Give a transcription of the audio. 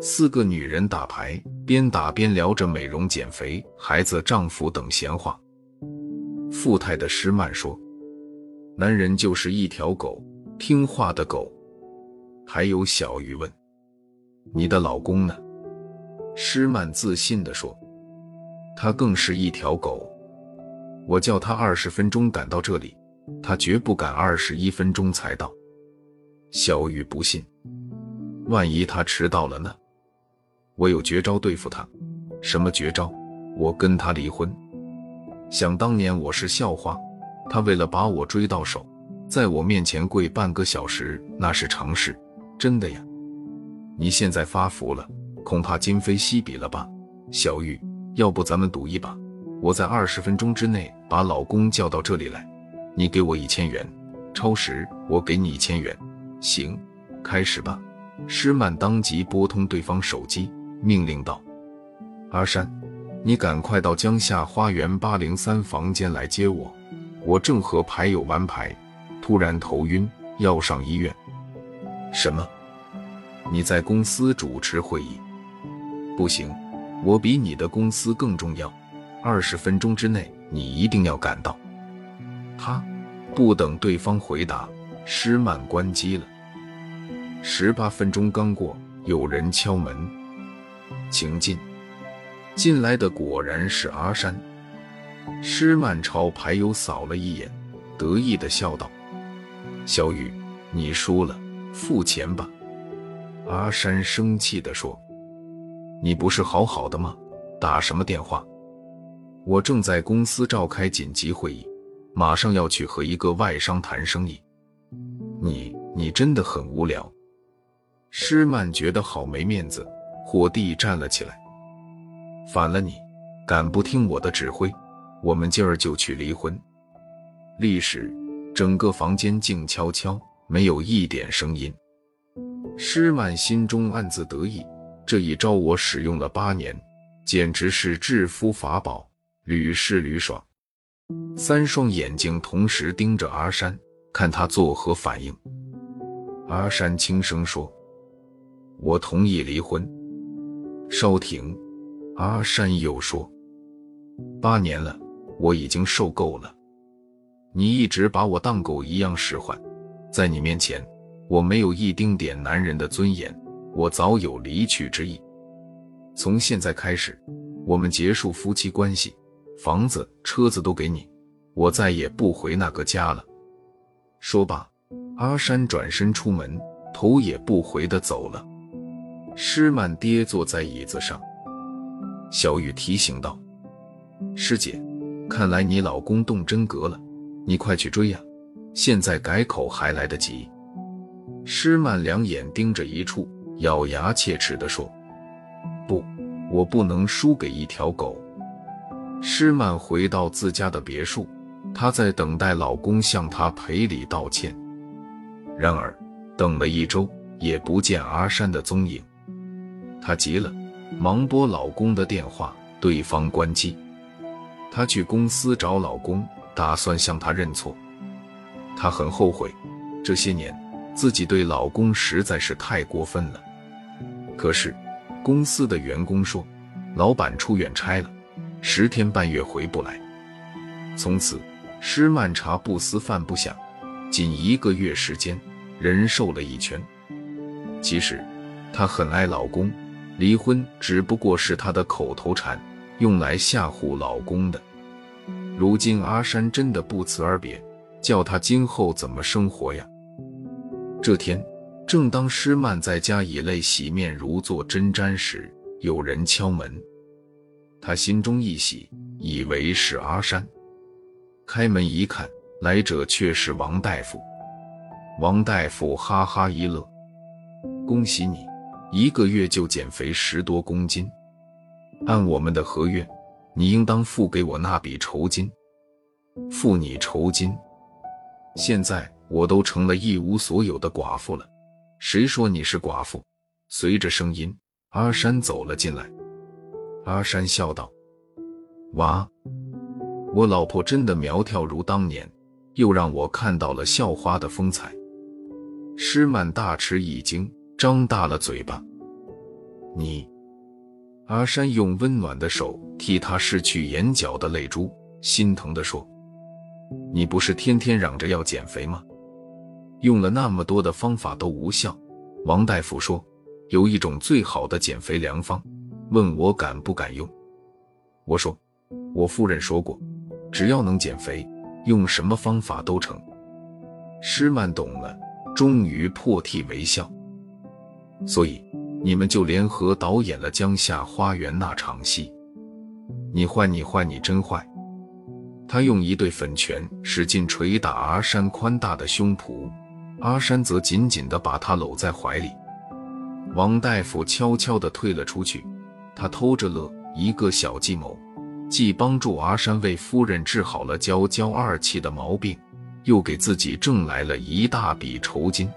四个女人打牌，边打边聊着美容、减肥、孩子、丈夫等闲话。富态的施曼说：“男人就是一条狗，听话的狗。”还有小鱼问：“你的老公呢？”施曼自信地说：“他更是一条狗。我叫他二十分钟赶到这里，他绝不敢二十一分钟才到。”小玉不信：“万一他迟到了呢？”我有绝招对付他，什么绝招？我跟他离婚。想当年我是校花，他为了把我追到手，在我面前跪半个小时，那是常事，真的呀。你现在发福了，恐怕今非昔比了吧？小玉，要不咱们赌一把，我在二十分钟之内把老公叫到这里来，你给我一千元，超时我给你一千元。行，开始吧。施曼当即拨通对方手机。命令道：“阿山，你赶快到江夏花园八零三房间来接我。我正和牌友玩牌，突然头晕，要上医院。什么？你在公司主持会议？不行，我比你的公司更重要。二十分钟之内，你一定要赶到。”他不等对方回答，施曼关机了。十八分钟刚过，有人敲门。请进。进来的果然是阿山。施曼朝牌友扫了一眼，得意的笑道：“小雨，你输了，付钱吧。”阿山生气的说：“你不是好好的吗？打什么电话？我正在公司召开紧急会议，马上要去和一个外商谈生意。你，你真的很无聊。”施曼觉得好没面子。火帝站了起来，反了你，敢不听我的指挥，我们今儿就去离婚。立时，整个房间静悄悄，没有一点声音。施曼心中暗自得意，这一招我使用了八年，简直是制夫法宝，屡试屡爽。三双眼睛同时盯着阿山，看他作何反应。阿山轻声说：“我同意离婚。”稍停，阿山又说：“八年了，我已经受够了。你一直把我当狗一样使唤，在你面前，我没有一丁点男人的尊严。我早有离去之意。从现在开始，我们结束夫妻关系，房子、车子都给你，我再也不回那个家了。”说罢，阿山转身出门，头也不回的走了。施曼跌坐在椅子上，小雨提醒道：“师姐，看来你老公动真格了，你快去追呀！现在改口还来得及。”施曼两眼盯着一处，咬牙切齿地说：“不，我不能输给一条狗。”施曼回到自家的别墅，她在等待老公向她赔礼道歉。然而，等了一周也不见阿山的踪影。她急了，忙拨老公的电话，对方关机。她去公司找老公，打算向他认错。她很后悔，这些年自己对老公实在是太过分了。可是公司的员工说，老板出远差了，十天半月回不来。从此，施曼茶不思饭不想，仅一个月时间，人瘦了一圈。其实，她很爱老公。离婚只不过是她的口头禅，用来吓唬老公的。如今阿山真的不辞而别，叫她今后怎么生活呀？这天，正当施曼在家以泪洗面如坐针毡时，有人敲门。他心中一喜，以为是阿山。开门一看，来者却是王大夫。王大夫哈哈一乐：“恭喜你！”一个月就减肥十多公斤，按我们的合约，你应当付给我那笔酬金。付你酬金。现在我都成了一无所有的寡妇了，谁说你是寡妇？随着声音，阿山走了进来。阿山笑道：“哇，我老婆真的苗条如当年，又让我看到了校花的风采。施曼大吃一惊，张大了嘴巴。你，阿山用温暖的手替他拭去眼角的泪珠，心疼地说：“你不是天天嚷着要减肥吗？用了那么多的方法都无效。王大夫说有一种最好的减肥良方，问我敢不敢用。我说，我夫人说过，只要能减肥，用什么方法都成。”施曼懂了，终于破涕为笑。所以你们就联合导演了江夏花园那场戏。你坏，你坏，你真坏！他用一对粉拳使劲捶打阿山宽大的胸脯，阿山则紧紧地把他搂在怀里。王大夫悄悄地退了出去，他偷着乐，一个小计谋，既帮助阿山为夫人治好了娇娇二气的毛病。又给自己挣来了一大笔酬金。